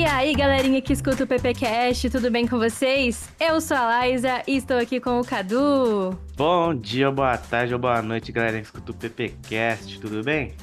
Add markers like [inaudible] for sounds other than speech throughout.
E aí, galerinha que escuta o PPcast, tudo bem com vocês? Eu sou a Liza e estou aqui com o Cadu. Bom dia, boa tarde ou boa noite, galera que escuta o PPcast, tudo bem?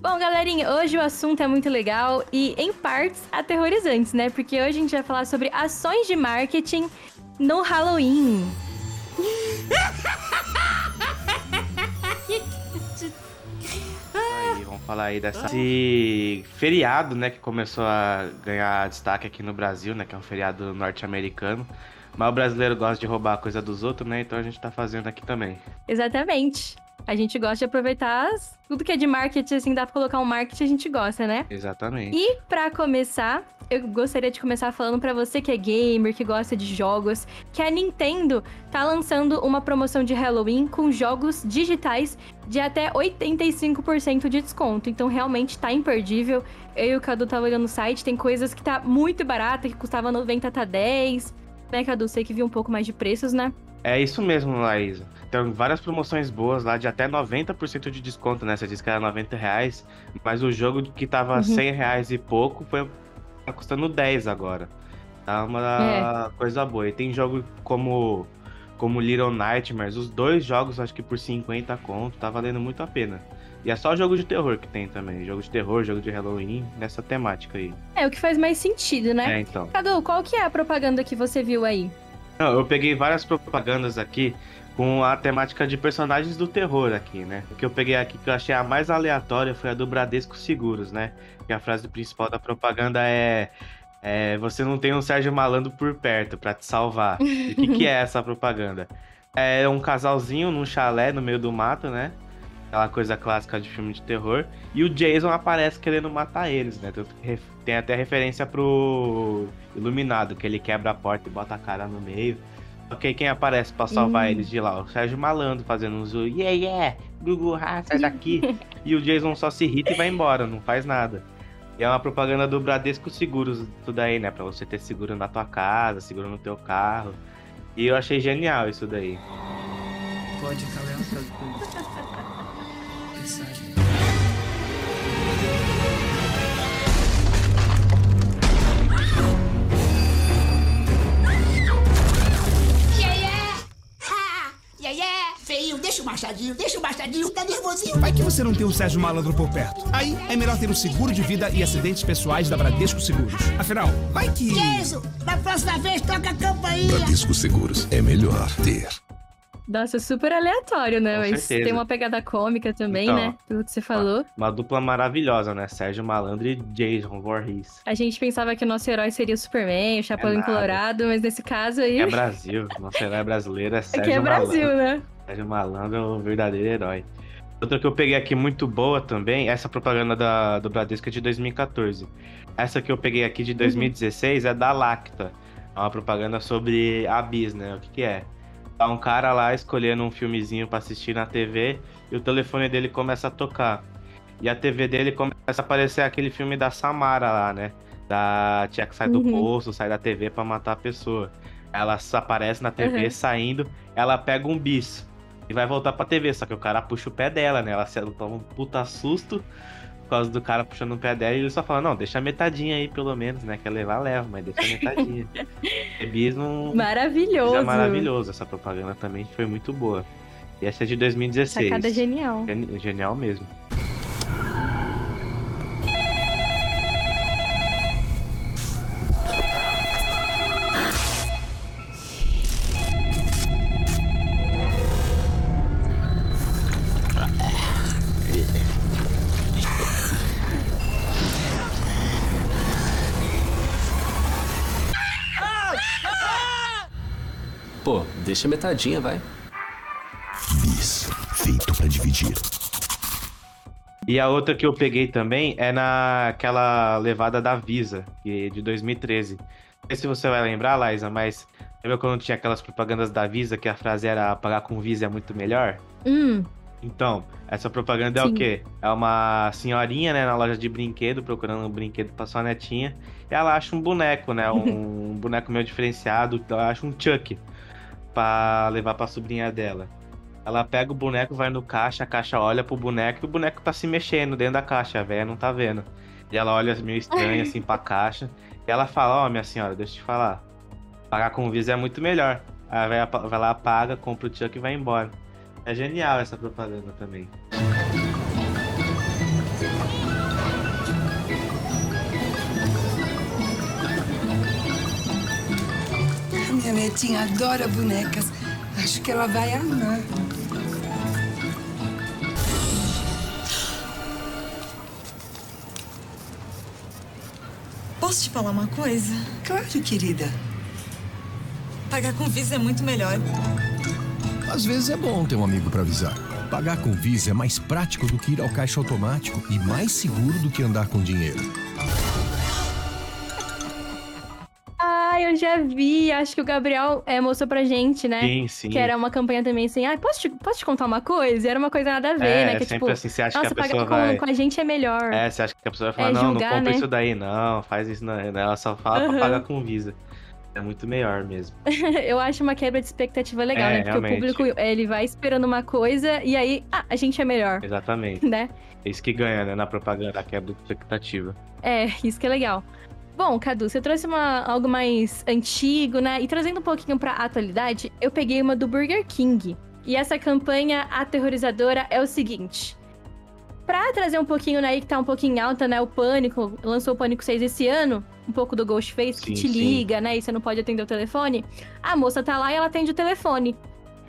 Bom, galerinha, hoje o assunto é muito legal e, em partes, aterrorizantes, né? Porque hoje a gente vai falar sobre ações de marketing no Halloween. [laughs] falar aí dessa esse feriado, né, que começou a ganhar destaque aqui no Brasil, né, que é um feriado norte-americano. Mas o brasileiro gosta de roubar a coisa dos outros, né? Então a gente tá fazendo aqui também. Exatamente. A gente gosta de aproveitar as- tudo que é de marketing, assim, dá pra colocar um marketing, a gente gosta, né? Exatamente. E pra começar, eu gostaria de começar falando pra você que é gamer, que gosta de jogos, que a Nintendo tá lançando uma promoção de Halloween com jogos digitais de até 85% de desconto. Então realmente tá imperdível. Eu e o Cadu tava olhando no site, tem coisas que tá muito barata, que custava 90 tá 10. Né, Cadu? Sei que viu um pouco mais de preços, né? É isso mesmo, Laísa. Tem várias promoções boas lá de até 90% de desconto, né? Você disse que era 90 reais, mas o jogo que tava Uhum. 100 reais e pouco foi tá custando 10 agora. Tá uma coisa boa. E tem jogo como como Little Nightmares, os dois jogos acho que por 50 conto, tá valendo muito a pena. E é só jogo de terror que tem também, jogo de terror, jogo de Halloween, nessa temática aí. É o que faz mais sentido, né? É, então. Cadu, qual que é a propaganda que você viu aí? Não, eu peguei várias propagandas aqui com a temática de personagens do terror aqui, né? O que eu peguei aqui que eu achei a mais aleatória foi a do Bradesco Seguros, né? Que a frase principal da propaganda é, é você não tem um Sérgio Malandro por perto pra te salvar. E o que, que é [laughs] essa propaganda? É um casalzinho num chalé no meio do mato, né? Aquela coisa clássica de filme de terror. E o Jason aparece querendo matar eles, né? Tem até referência pro Iluminado, que ele quebra a porta e bota a cara no meio. Ok, quem aparece pra salvar Hum. eles de lá? O Sérgio Malandro fazendo um zoom. Yeah, yeah! Gugu, ah, sai daqui! [laughs] e o Jason só se irrita e vai embora, não faz nada. E é uma propaganda do Bradesco Seguros, tudo aí, né? Pra você ter seguro na tua casa, seguro no teu carro. E eu achei genial isso daí. Pode calar [laughs] Mensagem. Deixa o machadinho, deixa o machadinho, tá nervosinho. Vai que você não tem um Sérgio Malandro por perto. Aí é melhor ter um seguro de vida e acidentes pessoais da Bradesco Seguros. Afinal, vai que. Que isso? Da próxima vez, toca a campainha. Bradesco Seguros é melhor ter. Nossa, super aleatório, né? Com Mas certeza. tem uma pegada cômica também, Então. né? Pelo que você falou. Uma dupla maravilhosa, né? Sérgio Malandro e Jason Voorhees. A gente pensava que o nosso herói seria o Superman, o Chapolin nada. Colorado, mas nesse caso aí. É Brasil. Nosso herói brasileiro é Sérgio Aqui é Brasil, Malandro. né? Sérgio Malandro é o verdadeiro herói. Outra que eu peguei aqui muito boa também, essa propaganda da, do Bradesco é de 2014. Essa que eu peguei aqui de 2016 é da Lacta. É uma propaganda sobre a Bis, né? O que, que é? Tá um cara lá escolhendo um filmezinho pra assistir na TV e o telefone dele começa a tocar. E a TV dele começa a aparecer aquele filme da Samara lá, né? Da tia que sai do Uhum. poço, sai da TV pra matar a pessoa. Ela aparece na TV Uhum. saindo, ela pega um bis e vai voltar pra TV, só que o cara puxa o pé dela, né? Ela toma um puta susto por causa do cara puxando o pé dela e ele só fala, não, deixa metadinha aí pelo menos, né? Quer levar, leva, mas deixa metadinha. [laughs] bis não. Maravilhoso. É maravilhoso, essa propaganda também foi muito boa. E essa é de 2016. Sacada genial. Geni- Genial mesmo. Pô, deixa metadinha, vai. Bis, feito pra dividir. E a outra que eu peguei também é naquela levada da Visa, que é de 2013. Não sei se você vai lembrar, Liza, mas lembra quando tinha aquelas propagandas da Visa que a frase era pagar com Visa é muito melhor? Hum, Então, essa propaganda é Sim. o quê? É uma senhorinha, né, na loja de brinquedo, procurando um brinquedo pra sua netinha. E ela acha um boneco, né? [laughs] Um boneco meio diferenciado. Ela acha um Chuck pra levar pra sobrinha dela. Ela pega o boneco, vai no caixa, a caixa olha pro boneco e o boneco tá se mexendo dentro da caixa, a véia não tá vendo. E ela olha meio estranha assim pra caixa. E ela fala, ó, minha senhora, deixa eu te falar. Pagar com Visa é muito melhor. A véia vai lá, paga, compra o Chuck e vai embora. É genial essa propaganda também. A minha netinha adora bonecas. Acho que ela vai amar. Posso te falar uma coisa? Claro, querida. Pagar com Visa é muito melhor. Às vezes é bom ter um amigo para avisar. Pagar com Visa é mais prático do que ir ao caixa automático e mais seguro do que andar com dinheiro. Já vi. Acho que o Gabriel é, mostrou pra gente, né? Sim, sim. Que era uma campanha também assim, ah, posso te, posso te contar uma coisa? E Era uma coisa nada a ver, é, né? Que sempre tipo, assim, você acha nossa, que a pessoa pagar com, vai... com a gente é melhor. É, você acha que a pessoa vai falar, É, não, julgar, não compra né? isso daí, não, faz isso não. Ela só fala Aham. pra pagar com Visa. É muito melhor mesmo. [laughs] eu acho uma quebra de expectativa legal, É, né? Porque realmente. o público, ele vai esperando uma coisa e aí, ah, a gente é melhor, Exatamente. né? É isso que ganha, né, na propaganda, a quebra de expectativa. É, isso que é legal. Bom, Cadu, você trouxe uma, algo mais antigo, né? E trazendo um pouquinho pra atualidade, eu peguei uma do Burger King. E essa campanha aterrorizadora é o seguinte. Pra trazer um pouquinho, né, que tá um pouquinho alta, né, o Pânico, lançou o Pânico 6 esse ano, um pouco do Ghostface, que Sim, te sim. liga, né, e você não pode atender o telefone. A moça tá lá e ela atende o telefone.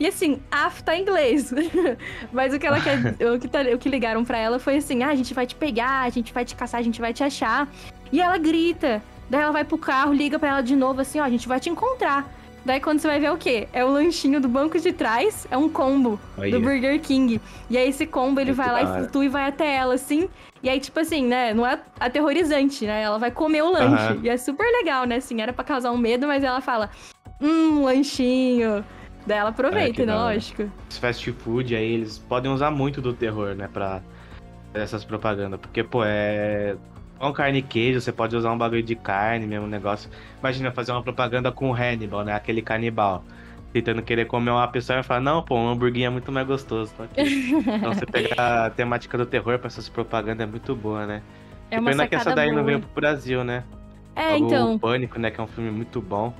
E assim, af tá em inglês. [laughs] Mas o que ela quer, [laughs] o que, tá- o que ligaram pra ela foi assim: ah, a gente vai te pegar, a gente vai te caçar, a gente vai te achar. E ela grita. Daí ela vai pro carro, liga pra ela de novo assim: ó, a gente vai te encontrar. Daí quando você vai ver é o quê? É o lanchinho do banco de trás, é um combo do Burger King. E aí esse combo ele Muito vai lá e flutua e vai até ela assim. E aí, tipo assim, né? Não é aterrorizante, né? Ela vai comer o lanche. Aham. E é super legal, né? Assim, era pra causar um medo, mas ela fala: hum, lanchinho. Daí ela É, aproveita, que né? Lógico. Os fast food aí, eles podem usar muito do terror, né, pra essas propagandas. Porque, pô, é. Com carne e queijo, você pode usar um bagulho de carne, mesmo negócio. Imagina fazer uma propaganda com o Hannibal, né? Aquele canibal. Tentando querer comer uma pessoa e falar, não, pô, um hamburguinho é muito mais gostoso. Tô aqui. então você pegar [laughs] a temática do terror pra essas propagandas é muito boa, né? É uma pena que essa daí não boa. veio pro Brasil, né? É, o então. Pânico, né? Que é um filme muito bom.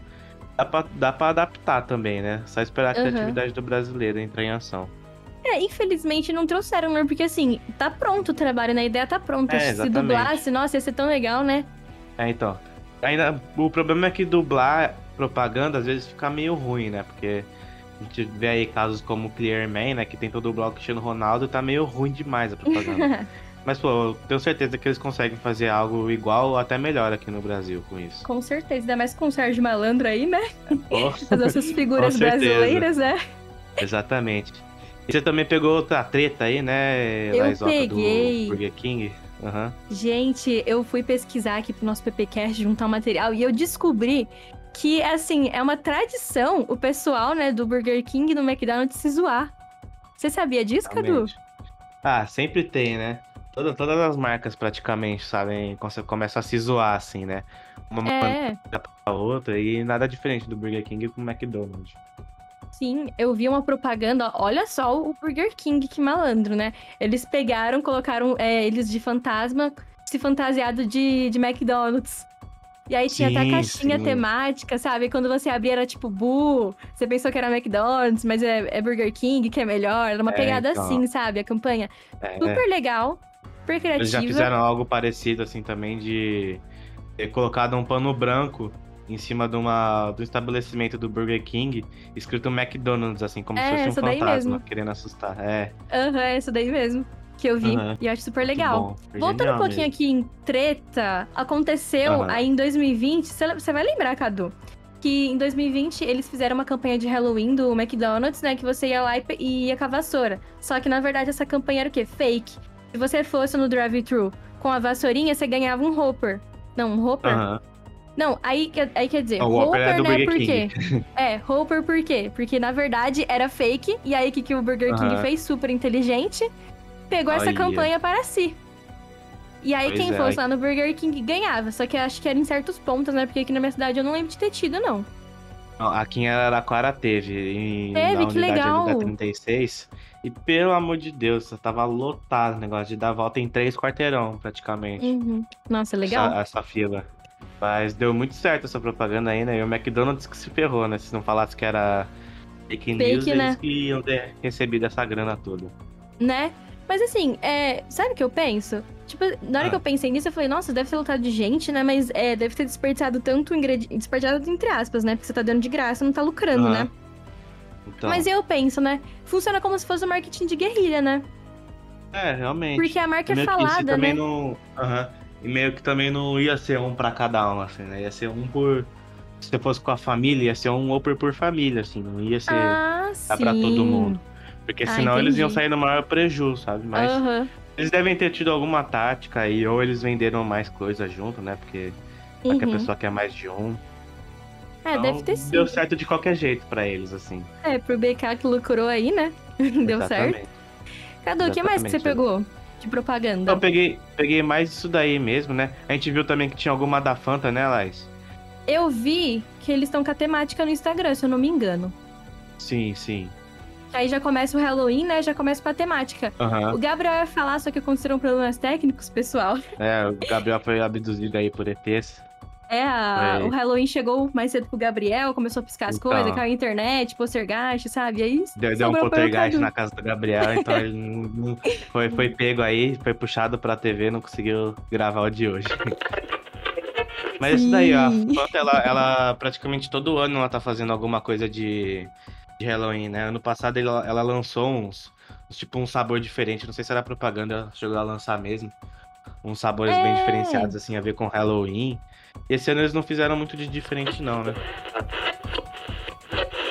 Dá pra, dá pra adaptar também, né? Só esperar a Aham. criatividade do brasileiro entrar em ação. É, infelizmente não trouxeram, né? Porque assim, tá pronto o trabalho, né? A ideia tá pronta. É, Se dublasse, nossa, ia ser tão legal, né? É, então. Ainda, o problema é que dublar propaganda às vezes fica meio ruim, né? Porque a gente vê aí casos como o Clearman, né? Que tentou dublar o Cristiano Ronaldo e tá meio ruim demais a propaganda. [laughs] Mas, pô, eu tenho certeza que eles conseguem fazer algo igual ou até melhor aqui no Brasil com isso. Com certeza, ainda mais com o Sérgio Malandro aí, né? Pô, As nossas figuras brasileiras, né? exatamente. E você também pegou outra treta aí, né, Eu peguei. do Burger King? Aham. Gente, eu fui pesquisar aqui pro nosso PPcast, juntar um material, e eu descobri que, assim, é uma tradição o pessoal, né, do Burger King e do McDonald's se zoar. Você sabia disso, Cadu? Ah, sempre tem, né? Toda- todas as marcas praticamente, sabem, come- começam a se zoar, assim, né? Uma É, pra outra e nada diferente do Burger King com o McDonald's. sim, eu vi uma propaganda, olha só o Burger King, que malandro, né? Eles pegaram, colocaram é, eles de fantasma, se fantasiado de, de McDonald's. E aí tinha até Sim, caixinha sim. temática, sabe? Quando você abria era tipo, bu, você pensou que era McDonald's, mas é, é Burger King, que é melhor. Era uma É, pegada então. assim, sabe? A campanha. É, Super legal, super criativa. Eles já fizeram algo parecido, assim, também de ter colocado um pano branco em cima de, uma, do estabelecimento do Burger King, escrito McDonald's, assim, como É, se fosse um fantasma mesmo. querendo assustar. É, Aham, é isso daí mesmo. Que eu vi. Aham. E eu acho super legal. Voltando um pouquinho mesmo. aqui em treta, aconteceu Aham. aí em 2020. Você vai lembrar, Cadu? Que em 2020 eles fizeram uma campanha de Halloween do McDonald's, né? Que você ia lá e, e ia com a vassoura. Só que na verdade essa campanha era o quê? Fake. Se você fosse no drive-thru com a vassourinha, você ganhava um Hopper. Não, um Hopper? Aham. Não, aí, que- aí quer dizer, O Whopper é Hopper, do né? Por quê? King. [laughs] É, Hopper por quê? Porque na verdade era fake, e aí o que, que o Burger King Aham. fez? Super inteligente, pegou essa campanha para si. E aí Pois quem é, fosse lá no Burger King ganhava. Só que acho que era em certos pontos, né? Porque aqui na minha cidade eu não lembro de ter tido, não. Aqui em Araraquara teve. Em, Teve, na que legal. da 36. E pelo amor de Deus, tava lotado o negócio de dar volta em três quarteirão, praticamente. Uhum. Nossa, legal. Essa, essa fila. Mas deu muito certo essa propaganda aí, né? E o McDonald's que se ferrou, né? Se não falasse que era fake news, Fake, né? eles que iam ter recebido essa grana toda. Né? Mas assim, é... sabe o que eu penso? Tipo, na hora Ah. que eu pensei nisso, eu falei, nossa, deve ter lotado de gente, né? Mas é, deve ter desperdiçado tanto ingrediente. Desperdiçado entre aspas, né? Porque você tá dando de graça, não tá lucrando, Aham. né? Então, Mas eu penso, né? Funciona como se fosse um marketing de guerrilha, né? é, realmente. Porque a marca é meio que isso falada, também né? não. E meio que também não ia ser um pra cada um, assim, né? Ia ser um por. Se você fosse com a família, ia ser um Whopper por família, assim, não ia ser Ah, pra todo mundo. Porque Ah, senão eles iam sair no maior prejuízo, sabe? Mas Aham. eles devem ter tido alguma tática aí, ou eles venderam mais coisas junto, né? Porque Uhum. pessoa quer mais de um. É, Então, deve ter sido. Deu certo de qualquer jeito pra eles, assim. É, pro BK que lucrou aí, né? [laughs] Deu certo. Cadu, o que mais que você pegou de propaganda? Eu peguei, peguei mais isso daí mesmo, né? A gente viu também que tinha alguma da Fanta, né, Laís? Eu vi que eles estão com a temática no Instagram, se eu não me engano. Sim, sim. Aí já começa o Halloween, né? Já começa com a temática. Aham. O Gabriel ia falar, só que aconteceram problemas técnicos, pessoal. É, o Gabriel foi abduzido aí por ETs. É, a- o Halloween chegou mais cedo pro Gabriel, começou a piscar as Então. coisas, caiu a internet, poltergeist, sabe? E aí Deu, deu um poltergeist na casa do Gabriel, então ele não, não- foi, foi pego aí, foi puxado pra TV, não conseguiu gravar o de hoje. [laughs] Mas isso daí, ó, Sim. Ela, ela praticamente todo ano ela tá fazendo alguma coisa de, de Halloween, né? Ano passado ela, ela lançou uns, uns, tipo um sabor diferente, não sei se era propaganda, ela chegou a lançar mesmo. Uns sabores bem É. diferenciados, assim, a ver com Halloween. E esse ano eles não fizeram muito de diferente, não, né?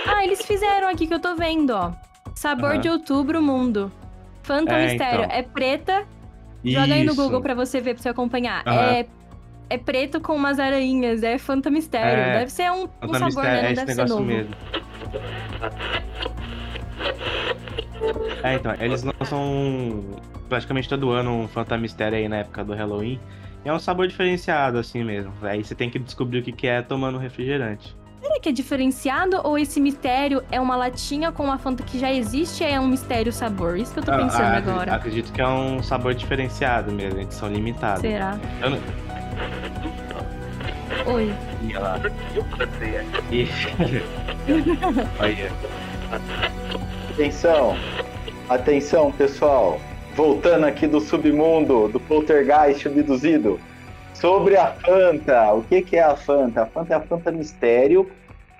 Ah, eles fizeram aqui que eu tô vendo, ó. Sabor Aham. de outubro, mundo. Fanta É, Mistério. então. É preta. Joga aí no Isso. Google pra você ver, pra você acompanhar. Aham. É, é preto com umas aranhas. É Fanta Mistério. É, Deve ser um, um sabor, Mistério, né? é Não esse deve ser negócio novo. mesmo. É, então, eles lançam praticamente todo ano um Fanta Mistério aí na época do Halloween. E é um sabor diferenciado, assim mesmo. Aí você tem que descobrir o que que é tomando refrigerante. Será que é diferenciado ou esse mistério é uma latinha com uma Fanta que já existe e é um mistério sabor? Isso que eu tô Ah, pensando ah, agora. Acredito que é um sabor diferenciado mesmo, edição limitada. Será? Eu não... Oi. Lá. Ih. [laughs] Olha. Atenção, atenção pessoal, voltando aqui do submundo, do poltergeist abduzido, sobre a Fanta, o que, que é a Fanta? A Fanta é a Fanta Mistério,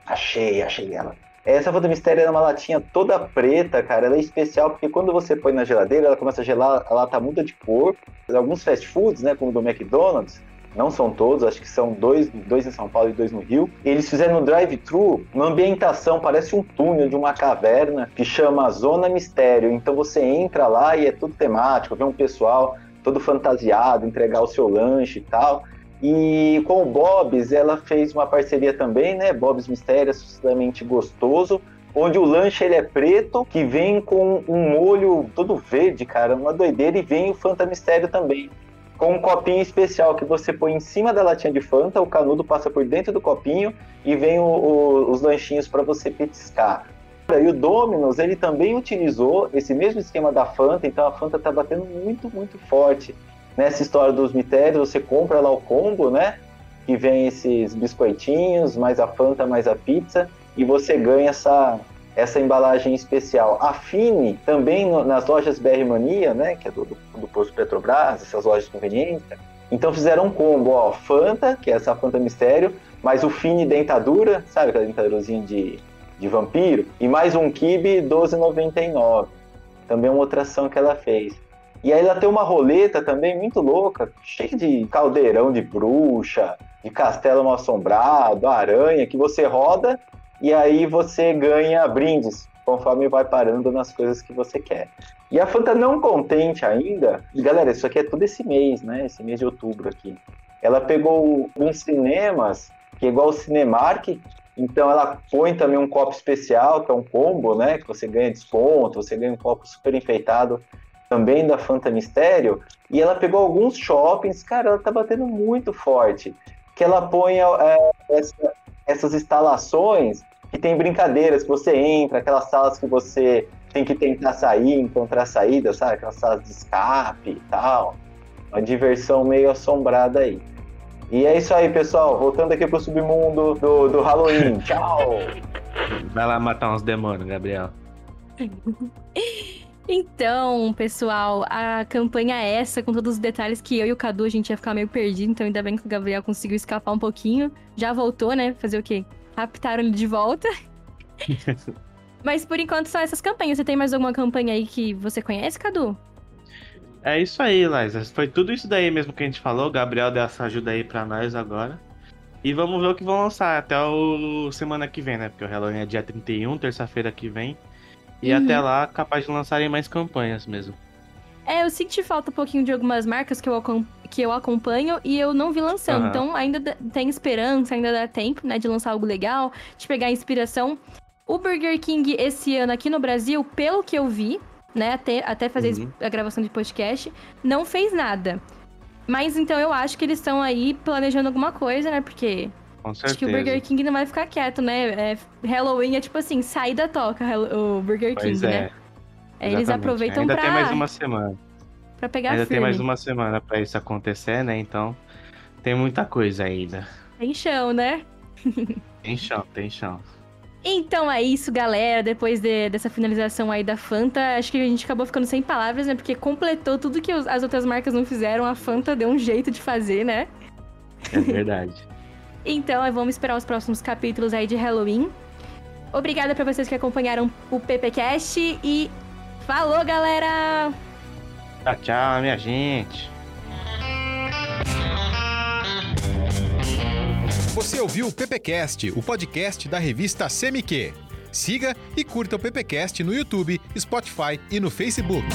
achei, achei ela. Essa Fanta Mistério é uma latinha toda preta, cara, ela é especial porque quando você põe na geladeira, ela começa a gelar, a lata muda de cor. Alguns fast foods, né, como do McDonald's, não são todos, acho que são dois, dois em São Paulo e dois no Rio. Eles fizeram no drive-thru uma ambientação, parece um túnel de uma caverna que chama Zona Mistério. Então você entra lá e é tudo temático, vê um pessoal todo fantasiado, entregar o seu lanche e tal. E com o Bob's, ela fez uma parceria também, né? Bob's Mistério, assustadamente gostoso, onde o lanche ele é preto, que vem com um molho todo verde, cara, uma doideira, e vem o Fanta Mistério também com um copinho especial que você põe em cima da latinha de Fanta, o canudo passa por dentro do copinho e vem o- o- os lanchinhos para você petiscar. E o Domino's, ele também utilizou esse mesmo esquema da Fanta, então a Fanta tá batendo muito, muito forte nessa história dos mistérios. Você compra lá o combo, né? Que vem esses biscoitinhos, mais a Fanta, mais a pizza, e você ganha essa, essa embalagem especial. A Fini, também no- nas lojas BR Mania, né, que é do, do, do posto Petrobras, essas lojas de conveniência, então fizeram um combo, ó, Fanta, que é essa Fanta Mistério, mais o Fini Dentadura, sabe aquela dentadurinha de, de vampiro, e mais um Kibe 12,99. Também uma outra ação que ela fez. E aí ela tem uma roleta também muito louca, cheia de caldeirão de bruxa, de castelo mal assombrado, aranha, que você roda e aí você ganha brindes conforme vai parando nas coisas que você quer. E a Fanta não contente ainda, galera, isso aqui é tudo esse mês, né? Esse mês de outubro aqui. Ela pegou alguns cinemas que é igual o Cinemark. Então ela põe também um copo especial, que é um combo, né? Que você ganha desconto, você ganha um copo super enfeitado também da Fanta Mistério. E ela pegou alguns shoppings, cara, ela tá batendo muito forte. Que ela põe é, essa, essas instalações que tem brincadeiras que você entra, aquelas salas que você tem que tentar sair, encontrar saída, sabe? Aquelas salas de escape e tal. Uma diversão meio assombrada aí. E é isso aí, pessoal. Voltando aqui pro submundo do, do Halloween. [laughs] Tchau! Vai lá matar uns demônios, Gabriel. [laughs] Então, pessoal, a campanha é essa, com todos os detalhes que eu e o Cadu a gente ia ficar meio perdido, então ainda bem que o Gabriel conseguiu escapar um pouquinho. Já voltou, né? Fazer o quê? Raptaram ele de volta. [laughs] Mas por enquanto são essas campanhas. Você tem mais alguma campanha aí que você conhece, Cadu? É isso aí, Liza. Foi tudo isso daí mesmo que a gente falou. O Gabriel deu essa ajuda aí pra nós agora. E vamos ver o que vão lançar até o semana que vem, né? Porque o Halloween é dia 31, terça-feira que vem. E Uhum. até lá, capaz de lançarem mais campanhas mesmo. É, eu senti falta um pouquinho de algumas marcas que eu, que eu acompanho e eu não vi lançando. Aham. Então ainda tem esperança, ainda dá tempo, né, de lançar algo legal, de pegar inspiração. O Burger King esse ano aqui no Brasil, pelo que eu vi, né, até, até fazer Uhum. a gravação de podcast, não fez nada. Mas então eu acho que eles estão aí planejando alguma coisa, né? Porque Com acho que o certeza. Burger King não vai ficar quieto, né? É, Halloween é tipo assim, sair da toca o Burger King, Pois né? é. É, Eles aproveitam Ainda pra, tem mais uma semana. pra pegar Ainda firme. tem mais uma semana pra isso acontecer, né? Então, tem muita coisa ainda. Tem chão, né? [laughs] Tem chão, tem chão. Então é isso, galera. Depois de- dessa finalização aí da Fanta, acho que a gente acabou ficando sem palavras, né? Porque completou tudo que os- as outras marcas não fizeram. A Fanta deu um jeito de fazer, né? É verdade. [laughs] Então, vamos esperar os próximos capítulos aí de Halloween. Obrigada pra vocês que acompanharam o PPcast e falou, galera! tchau, tchau, minha gente. Você ouviu o PPcast, o podcast da revista CMQ. Siga e curta o PPcast no YouTube, Spotify e no Facebook.